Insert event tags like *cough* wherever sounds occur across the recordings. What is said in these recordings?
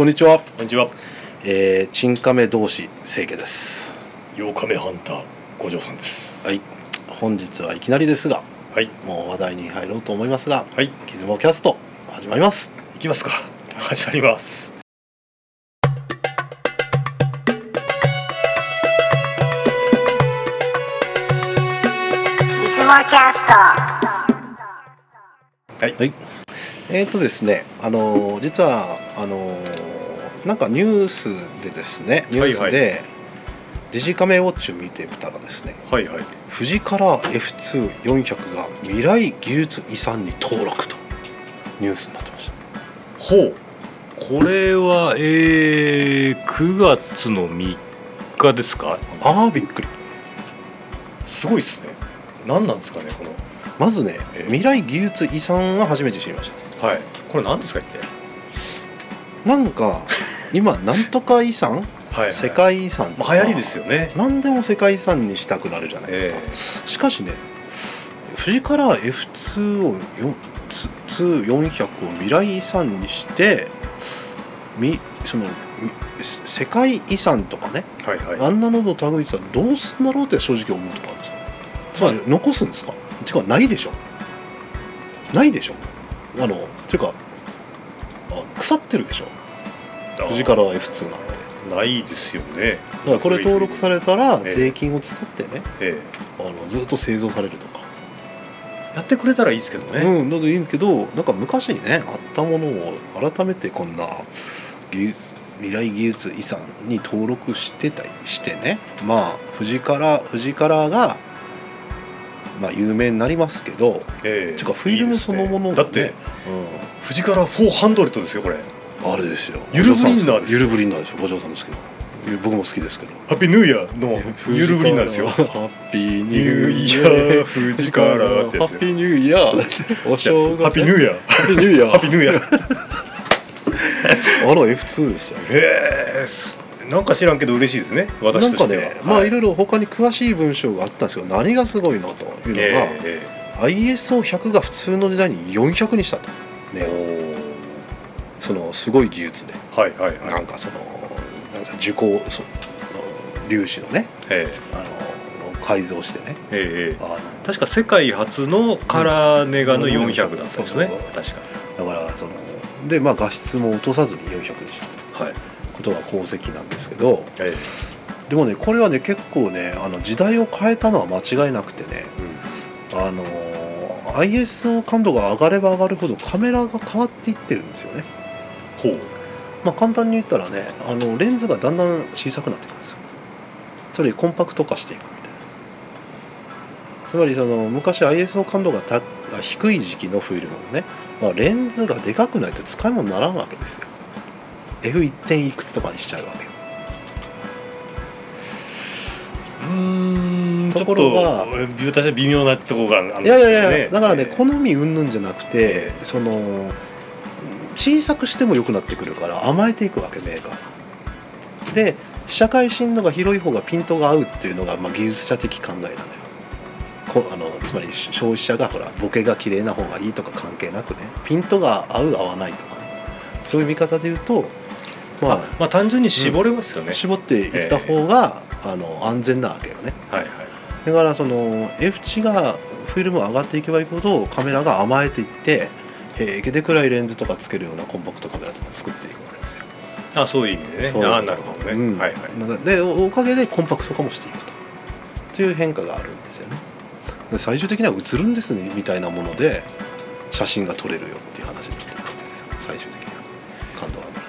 こんにちは、こんにちは。えー、チンカメ同士清家です8日目ハンター五条さんです。はい本日はいきなりですがはい。もう話題に入ろうと思いますがはい。ギズモキャスト始まります行きますか。始まります。いつもキャストはい。はいえーとですねあのー実はあのーなんかニュースでですねニュースで、デジカメウォッチを見てたらですねはいはい。富士カラー F2400 が未来技術遺産に登録とニュースになってましたほう。これはえー、9月の3日ですか？ああびっくりすごいですね。何なんですかねこの。まずねえ未来技術遺産は初めて知りましはい。これ何ですか一体？たなんか *laughs* 今なんとか遺産？はい、はい。世。界遺産とか。まあ流行りですよね。何でも世界遺産にしたくなるじゃないですか、えしかしね富士カラー F2 を4 400を未来遺産にしてみそのみ世界遺産とかね。ー、はいはい。あんなのの類さどうすんだろうって正直思うとこあるんですよ。つまり残すんですか？てかないでしょ。ないでしょ。あのていうかあ腐ってるでしょ富士カラー F2 なんてないですよね。だからこれ登録されたらええ。税金を使ってねえあのずっと製造されるとか。えやってくれたらいいですけどね。うん、だといいんですけどなんか昔にねあったものを改めてこんな技未来技術遺産に登録してたりしてねまあ富士から富士カラーが、まあ、有名になりますけど、ええてかフィルムそのものがねいいですね。だって富士から4ハンドレットですよこれ。うん、あれですよ。ゆるブリンナーです。よゆるブリンナーですよ。五条さんですけど。ゆ僕も好きですけど。ハッピーニューイヤーのゆるブリンナーですよ。ハッピーニニューイヤヤーー富士からハッピーニューイヤーお正月。ハッピーニューイヤー。ハッピーニューイヤーハッピーニューイヤー。*laughs* あの F2 ですよへえすなんか知らんけど嬉しいですね。私なんかとしては。ね、まあいろいいろ他に詳しい文章があったんですけど何がすごいのというのが、ええ ISO100 が普通の時代に400にしたと、えね、えそのすごい技術で、はいはいはい。なんかそのなんか受光その粒子のねえあの改造してねえええあの確か世界初のカラーネガのうん400だったんですよね。確か。だからそのでまあ画質も落とさずに400にしたとはい。ことが功績なんですけどえでもねこれはね結構ねあの時代を変えたのは間違いなくてねえうんあの ISO 感度が上がれば上がるほどカメラが変わっていってるんですよね。ほう。まあ、簡単に言ったらねあのレンズがだんだん小さくなってくるんですよ。つまりコンパクト化していくみたいな。つまりその昔 ISO 感度がたが低い時期のフィルムのね、まあ、レンズがでかくないと使い物にならんわけですよ。F1 点いくつとかにしちゃうわけよ。うーんちょとこっとろが私は微妙なところがあるんいやいやいや、ねだからね、え好み云々じゃなくて、えその小さくしても良くなってくるから甘えていくわけメーカーで社会深度が広い方がピントが合うっていうのが、まあ、技術者的考えなのよ。こあのつまり消費者がほらボケが綺麗な方がいいとか関係なくねピントが合う合わないとかね。そういう見方で言うとままあまあ単純に絞れますよね。あ、。絞っていった方が、あの安全なわけよね。はいはい。だからその F 値がフィルム上がっていけばいくほどカメラが甘えていって平気で暗いレンズとかつけるようなコンパクトカメラとか作っていくわけですよ。あそういう意味でね。そうあなるほどね。うんはいはい。でおおかげでコンパクト化もしていくとという変化があるんですよね。で最終的には映るんですねみたいなもので写真が撮れるよっていう話になってるわけですよ最終的には感度が上がる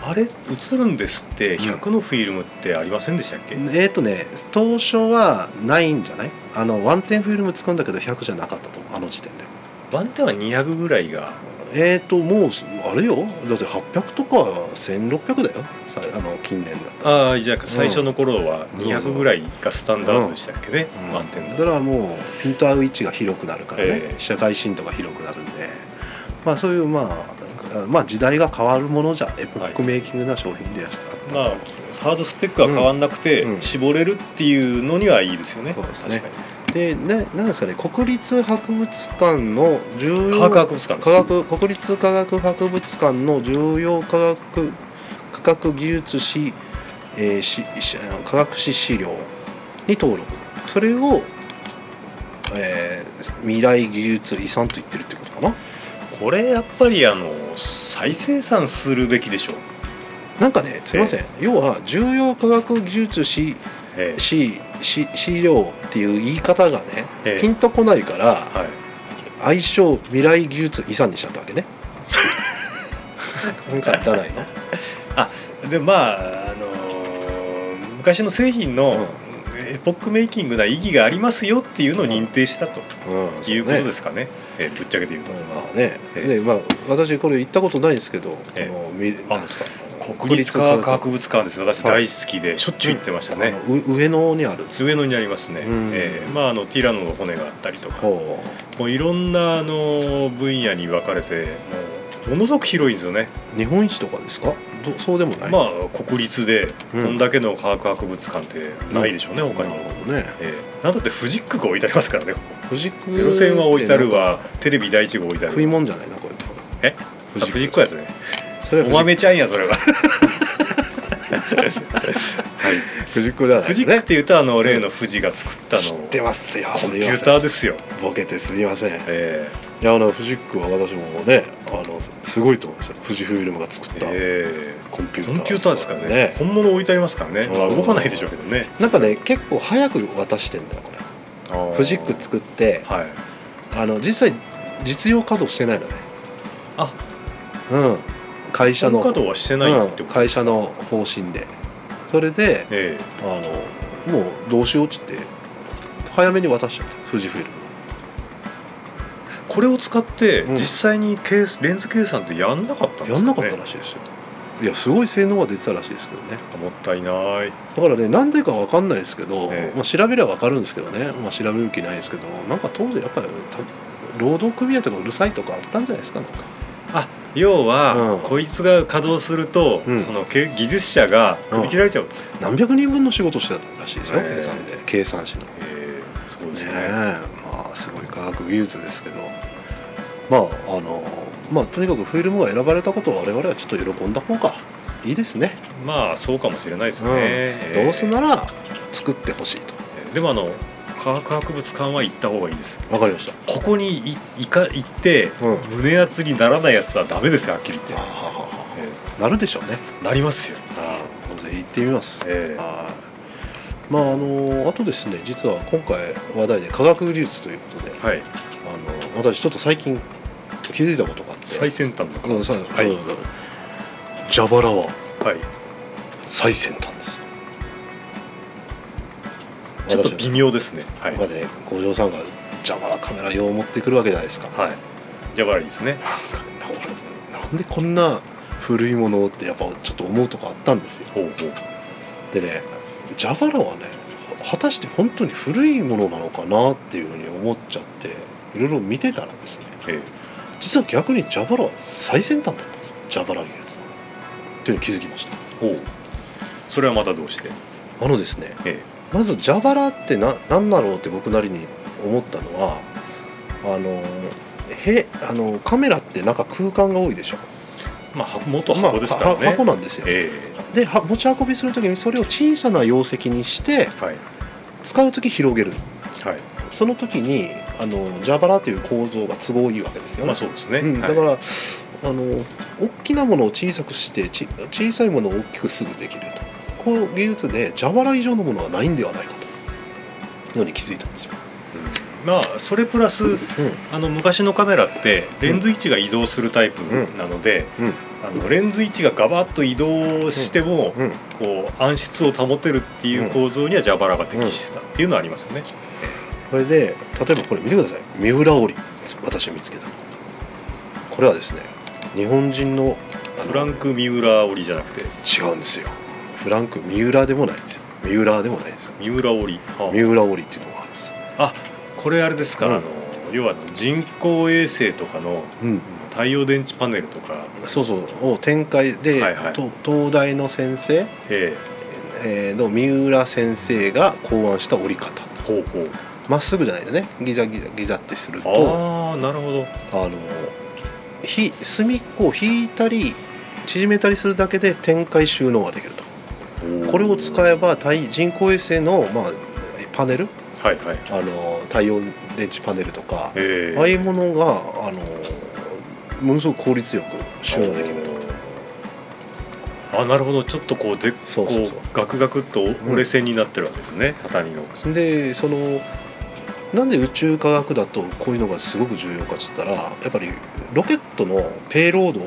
と。あれ映るんですって100のフィルムってありませんでしたっけ？えーとね当初はないんじゃない？あのワンテンフィルム使うんだけど100じゃなかったとあの時点では。ワンテンは200ぐらいが。えーともうあれよ。だって800とか1600だよ。さあの近年だったらああじゃあ最初の頃はそうそう200ぐらいがスタンダードでしたっけね、うん。ワンテンだからもうピント合う位置が広くなるからね、ええ。社会深度が広くなるんで。まあそういうまあまあ時代が変わるものじゃエポックメイキングな商品であった、まあハードスペックは変わんなくて、うんうん。絞れるっていうのにはいいですよね。そうですね。確かにでねなんですかね国立博物館の重要科学博物館科学国立科学博物館の重要科学学技術史、えーしし科学史資料に登録。それを、えー未来技術遺産と言ってるってことかな？これやっぱりあの再生産するべきでしょう、なんかねすいません、要は重要科学技術史ええ。史史資料っていう言い方がね、ええ。ピンとこないからはい、愛称未来技術遺産にしちゃったわけね。*laughs* なんかじゃないの？でまあ、あのー昔の製品のエポックメイキングな意義がありますよっていうのを認定したとうん。いうことですすかね、えぶっちゃけて言うと、まあね、ええ。でまあ私これ行ったことないんですけど、ええ。このみあなんですか？国立科学博物館です。私はい。大好きでしょっちゅう行ってましたね、上野にある？上野にありますね、うん。ええ。まああのティラノの骨があったりとか。ほもういろんなあの分野に分かれてもうものすごく広いんですよね。う日本一とかですか？どそうでもない？まあ国立でこうん。んだけの科学博物館ってないでしょうね、他にも。ね。ええ。なんだってフジックが置いてありますからね藤子ゼロ戦は置いてあるわ。テレビ第一号置いてある食い物じゃないなこれ。え？あフジックやつねそれはお豆ちゃんやそれは。はい。藤子じゃないフジックっていうとあの例の富士が作ったの。知ってますよ。コンピューターですよ、ボケてすいません。いえ。やあのフジックは私もねあのすごいと思いますよ富士フイルムが作っえたえコンピューター。えコンピューターですからね。本物置いてありますからね、まあ、動かないでしょうけどね。なんかね結構早く渡してんだよこれ。あー。フジック作ってはい。あの実際実用稼働してないのね。あ。うん会社の本稼働はしてないってうん会社の方針で。それでえあのもうどうしようっつって早めに渡しちゃった。富士フイルム。えこれを使ってうん。実際にケースレンズ計算ってやんなかったんですか、ね、やんなかったらしいですよ。いやすごい性能が出てたらしいですけどね。もったいない。だからね何でかわかんないですけど、ええ。まあ、調べればわかるんですけどね、まあ、調べる気ないですけどなんか当時やっぱりた労働組合とかうるさいとかあったんじゃないですかなんか。あ要は、うん。こいつが稼働すると、うん。そのけ技術者が首切られちゃうと、何百人分の仕事してたらしいですよ、ええ計算で計算士の。ねええそうですね。えまあすごい科学技術ですけど。まああのまあとにかくフィルムが選ばれたことを我々はちょっと喜んだ方がいいですね、まあそうかもしれないですね、どうせなら作ってほしいと。でもあの科学博物館は行った方がいいですわかりました。ここにい行か行って、うん。胸熱にならないやつはダメですよはっきり言って、なるでしょうね。えなりますよ、ああぜひ行ってみます。ええ。はい。まああのあとですね実は今回話題で科学技術ということではい。あの私ちょっと最近気づいたことがあって。最先端の科学うんそうはい、うん蛇腹ははい、最先端ですちょっと微妙ですね。はい、まで五条さんが蛇腹カメラ用持ってくるわけじゃないですか。はい、じゃあ悪いですね。*laughs* ななんでこんな古いものってやっぱちょっと思うとこあったんですよ。ほうほう。でね蛇腹はね果たして本当に古いものなのかなっていうふうに思っちゃっていろいろ見てたらですねえ実は逆に蛇腹は最先端だったんですよ。蛇腹技術の。っていうのに気づきました。えほう。それはまたどうして？あのですねえまず蛇腹ってな何だろうって僕なりに思ったのはあのへあのカメラってなんか空間が多いでしょ。えまあ箱元箱ですからね、まあは箱なんですよ。えでは持ち運びする時にそれを小さな容積にしてえはい。使う時広げる。はい。その時にあの蛇腹という構造が都合いいわけですよね、まあそうですね、うん、だはい。から、あの大きなものを小さくしてち小さいものを大きくすぐできるとこの技術で蛇腹以上のものはないんではないかというのに気づいたんですよ、うん。まあそれプラスうん。あの昔のカメラってレンズ位置が移動するタイプなので、うん。あのレンズ位置がガバッと移動しても、うん、こう暗室を保てるっていう構造には蛇腹が適してたっていうのはありますよね。それで例えばこれ見てください。三浦織私見つけた。これはですね日本人のフランク・ミューラー織りじゃなくて。違うんですよフランク三浦でもないんですよ。三浦でもないんですよ。ミューラ織り、はあ。三浦織っていうのがあるんです。あこれあれですか、うん。あの要は人工衛星とかのうん。太陽電池パネルとか、そうそう。を展開で、はいはい。と東大の先生、ええ。ーの三浦先生が考案した折り方。えほうほう。まっすぐじゃないでね。ギザギザギザってすると。ああなるほど。あのひ隅っこを引いたり縮めたりするだけで展開収納ができるとこれを使えば対人工衛星の、まあ、パネル？はいはい。あの太陽電池パネルとかえああいうものがあのものすごく効率よく収納できるあなるほど。ちょっとこうでそうそうそう。ガクガクっと折れ線になってるわけですね、畳の。とでそのなんで宇宙科学だとこういうのがすごく重要かっつったらやっぱりロケットのペイロード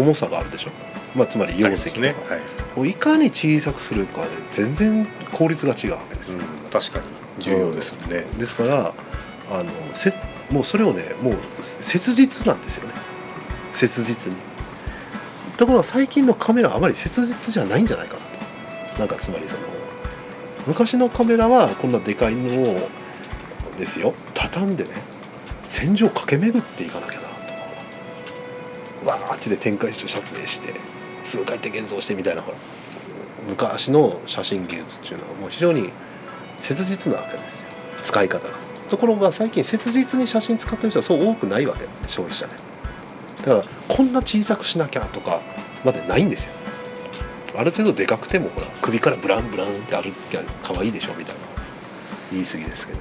重さがあるでしょ、まあ、つまり溶石とか、ねはい。をいかに小さくするかで全然効率が違うわけです。よ、うん、確かに。重要ですよね、ですからあのせもうそれをねもう切実なんですよね。切実に。ところが最近のカメラはあまり切実じゃないんじゃないかなと。なんかつまりその昔のカメラはこんなでかいのをですよ。畳んでね戦場駆け巡っていかなきゃなと。かわーってで展開して撮影して数回転現像してみたいなほら昔の写真技術っていうのはもう非常に切実なわけです。よ使い方。がところが最近切実に写真使ってる人はそう多くないわけ消費者ねだからこんな小さくしなきゃとかまでないんですよ。ある程度でかくてもほら首からブランブランって歩きゃ可愛いでしょみたいな。言い過ぎですけど。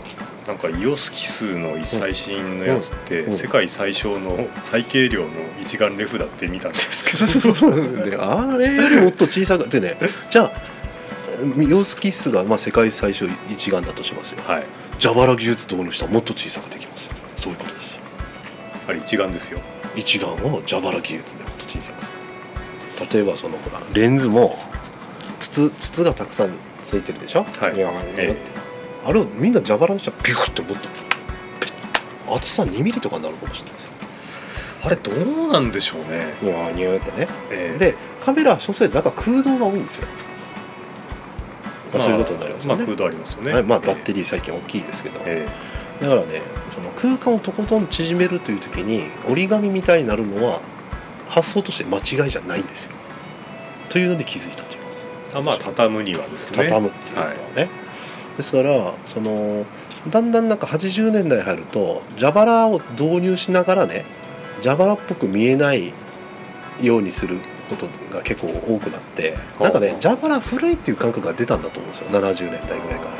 なんかイオスキスの最新のやつって、世界最小の最軽量の一眼レフだって見たんですけど。そあれよりもっと小さくてね。じゃあヨースキスがまあ世界最小一眼だとしますよ。はい。蛇腹技術導入したらもっと小さくできますよ。そういうことですよ。あれ一眼ですよ。一眼を蛇腹技術でもっと小さくする。例えばそのほらレンズも筒筒がたくさんついてるでしょ、はい。ニャーニャーって。えあれをみんな蛇腹にしたらビュッてもっとピッ厚さ2ミリとかになるかもしれないですよ。あれどうなんでしょうね、ニャーニャーってね。ええ。でカメラは所詮なんか空洞が多いんですよ、まあ、そういうことになりますよね、まあ空洞ありますよね。はいまあ、バッテリー最近大きいですけど、えだからねその空間をとことん縮めるという時に折り紙みたいになるのは発想として間違いじゃないんですよ。というので気づいたといあまあ畳むにはですね。畳むっていうことはね、ですからそのだんだんなんか80年代入ると蛇腹を導入しながらね蛇腹っぽく見えないようにすることが結構多くなってなんかね蛇腹古いっていう感覚が出たんだと思うんですよ。70年代ぐらいから。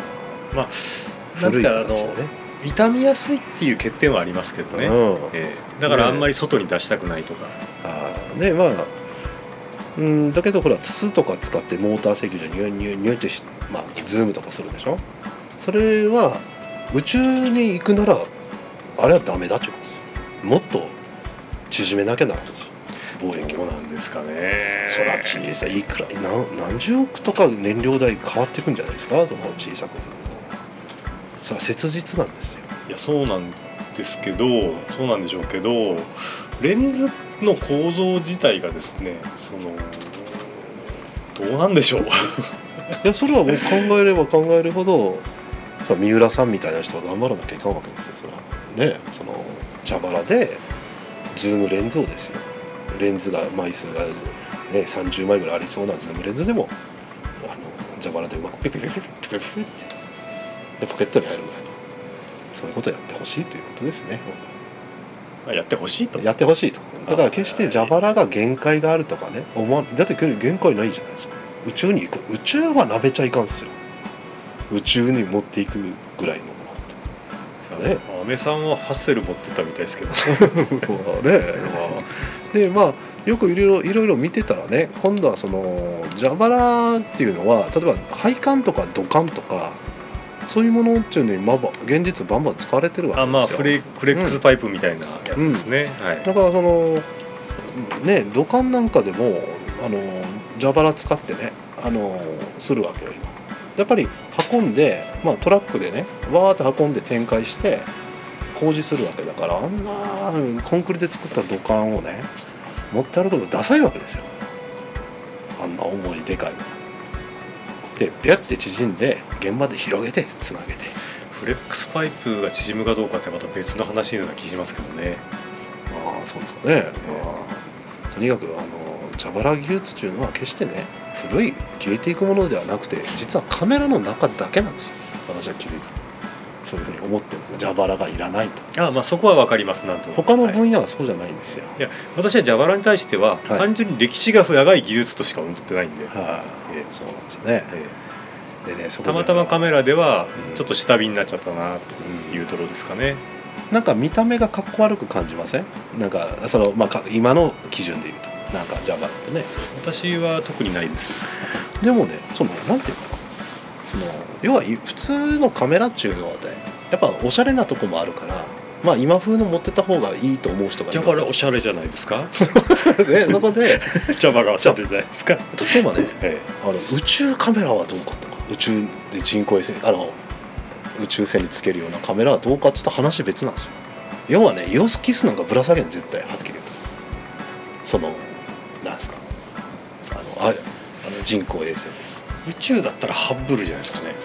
まあ古いかあの形でね、傷みやすいっていう欠点はありますけどね、うん。ええ。だからあんまり外に出したくないとか、あー。でまあうんだけどほら筒とか使ってモーター制御でニュニュニュってし、まあ、ズームとかするでしょ？それは宇宙に行くならあれはダメだってことです。よもっと縮めなきゃならんし望遠鏡。なんですかね。そら小さい。いくら何何十億とか燃料代変わっていくんじゃないですか？その小さくするのそれは切実なんですよ。いやそうなんですけどそうなんでしょうけどレンズの構造自体がですねそのどうなんでしょう？*laughs* いやそれはもう考えれば考えるほどさミウラさんみたいな人は頑張らなきゃいかんわけですよそれは。ねその蛇腹でズームレンズをですよ。レンズが枚数が、ね、30枚ぐらいありそうなズームレンズでもあの蛇腹でうまくピピピピピピピピってでポケットに入るぐらいのそういうことをやってほしいということですねやってほしいと。やってほしいと。だから決して蛇腹が限界があるとかね思わだって限界ないじゃないですか。宇宙に行く。宇宙はなべちゃいかんっすよ。宇宙に持っていくぐらいのもさあね。安倍さんはハッセル持ってたみたいですけど。*laughs* のね。*laughs* でまあよくいろいろいろいろ見てたらね今度はその蛇腹っていうのは例えば配管とか土管とかそういうものっていうのにまあば現実バンバン使われてるわけですよ。あまあフレフレックスパイプみたいなやつですね、はい。だからそのね土管なんかでもあの蛇腹使ってねあのするわけよ。今やっぱり運んで、まあ、トラックでねわーって運んで展開して工事するわけだからあんなコンクリで作った土管をね持って歩くのダサいわけですよ。あんな重いでかいのでビャッて縮んで現場で広げてつなげて。フレックスパイプが縮むかどうかってまた別の話のような気しますけどね。まあそうですかね、まあ、とにかくあの蛇腹技術っていうのは決してね古い消えていくものではなくて実はカメラの中だけなんですよ。私は気づいたそういうふうに思ってるの蛇腹がいらないと。あまあそこは分かりますなんと他のはい分野はそうじゃないんですよ、い。や私は蛇腹に対しては、はい。単純に歴史が長い技術としか思ってないんで、はい、ええ。そうなんですよね。えでねそこで。えたまたまカメラではうん。ちょっと下火になっちゃったなというところですかね、なんか見た目がかっこ悪く感じません？なんかその、まあか、今の基準で言うと。なんか蛇腹ってね。私は特にないです。でもねそのなんていうの？かなその要は普通のカメラっていうのはねやっぱおしゃれなとこもあるからまあ今風の持ってた方がいいと思う人がいる蛇腹おしゃれじゃないですか？*laughs* ねそこで。*laughs* 蛇腹おしゃれじゃないですか、例えばねえあの宇宙カメラはどうかとか宇宙で人工衛星あの宇宙船につけるようなカメラはどうかって言ったら話別なんですよ。要はねイオスキスなんかぶら下げん絶対はっきり言うと。そのなんですか？あのああの人工衛星。え宇宙だったらハッブルじゃないですかね。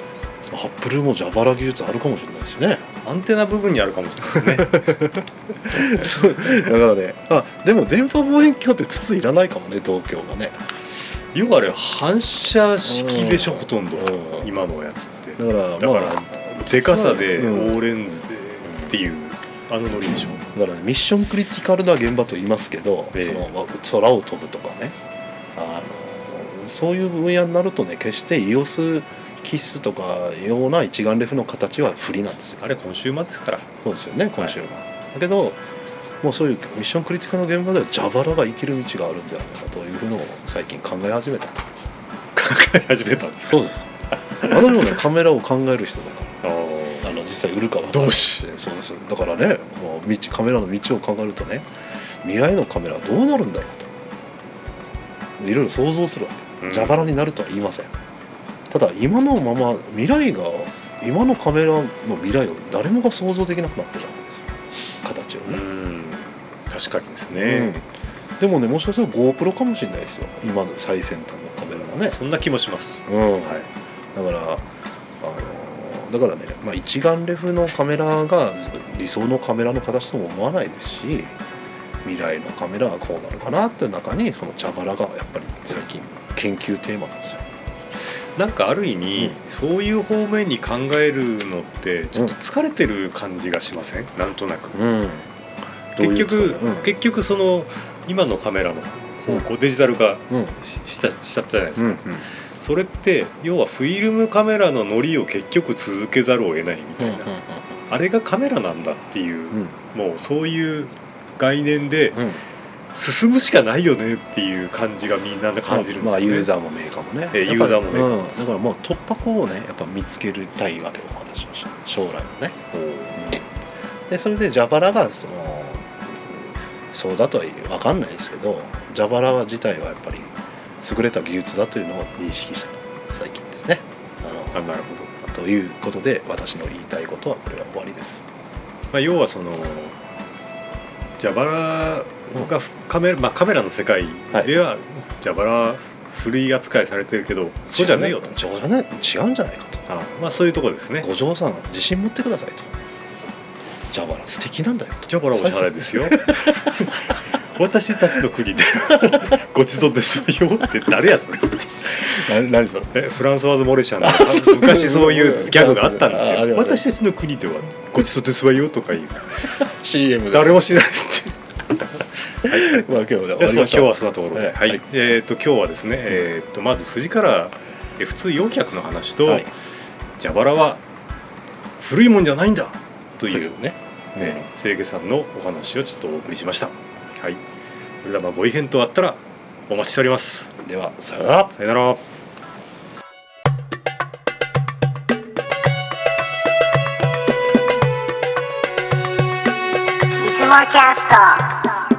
ハッブルも蛇腹技術あるかもしれないですね。アンテナ部分にあるかもしれないですね。*laughs* そうだからねあでも電波望遠鏡って筒いらないかもね東京がね。要はあれ反射式でしょうんほとんど。うん今のやつって。だからだからまあでかさでうん。大レンズでっていうあのノリでしょ。だから、ね、ミッションクリティカルな現場と言いますけど、ええ。そのまあ空を飛ぶとかね。あのそういう分野になるとね決してイオスキスとかような一眼レフの形は不利なんですよ。あれコンシューマーですから。そうですよね今週は、だけどもうそういうミッションクリティカルな現場では蛇腹が生きる道があるんではないかというふうのを最近考え始めた考え始めたんですか？そうです。あのようなカメラを考える人とかああの実際売るかは同志。そうです。だからねもう道カメラの道を考えるとね未来のカメラはどうなるんだろうと。いろいろ想像するわけ。うん蛇腹になるとは言いません。ただ今のまま未来が今のカメラの未来を誰もが想像できなくなってるわけですよ。形をうね、ん。確かにですうん。ね、でもねもしかしたら GoPro かもしれないですよ。今の最先端のカメラがね。そんな気もします、うん、はい。だからあのだからね、まあ、一眼レフのカメラが理想のカメラの形とも思わないですし未来のカメラはこうなるかなっていう中にその蛇腹がやっぱり最近研究テーマなんですよ。なんかある意味、そういう方面に考えるのってちょっと疲れてる感じがしません、なんとなく。うん、結局、うん。結局その今のカメラの方向、デジタル化うん。ししたしちゃったじゃないですか、うんそれって要はフィルムカメラのノリを結局続けざるを得ないみたいな、あれがカメラなんだっていう、うん。もうそういう概念でうん進むしかないよねっていう感じがみんな感じるんですよね。まあユーザーもメーカーもね。ええやっぱりユーザーもメーカーもうん。だからもう突破口をねやっぱ見つけたいわけよ私は。将来のね。おー。でそれで蛇腹がそのそうだとは分かんないですけど蛇腹自体はやっぱり優れた技術だというのを認識したと最近ですね。あのあなるほど、ということで私の言いたいことはこれは終わりです。まあ、要はその蛇腹がカメラ,、まあ、カメラの世界では蛇腹古い扱いされてるけどそうじゃねえよと。違うじゃね違うんじゃないかと。あまあそういうところですね。五条さん自信持ってくださいと。蛇腹素敵なんだよと。蛇腹おしゃれですよ。*laughs* 私たちの国で *laughs* ごちそうですよって誰やそれ。何何それ？えフランソワーズ・モレシャンの昔そういうギャグがあったんですよ。私たちの国ではごちそうですわよとかいう。*laughs* CM で。誰も知らないって。はいはいまあ今日は今日わりましょう。はそんなところで、ははい。い。えー、と今日はですね、えー、とまず富士から F2 4脚の話と、はい。蛇腹は古いもんじゃないんだというというね。ね、清家さんのお話をちょっとお送りしました。はい。それではまあご意見とあったらお待ちしております。ではさよなら。さよなら。キャスト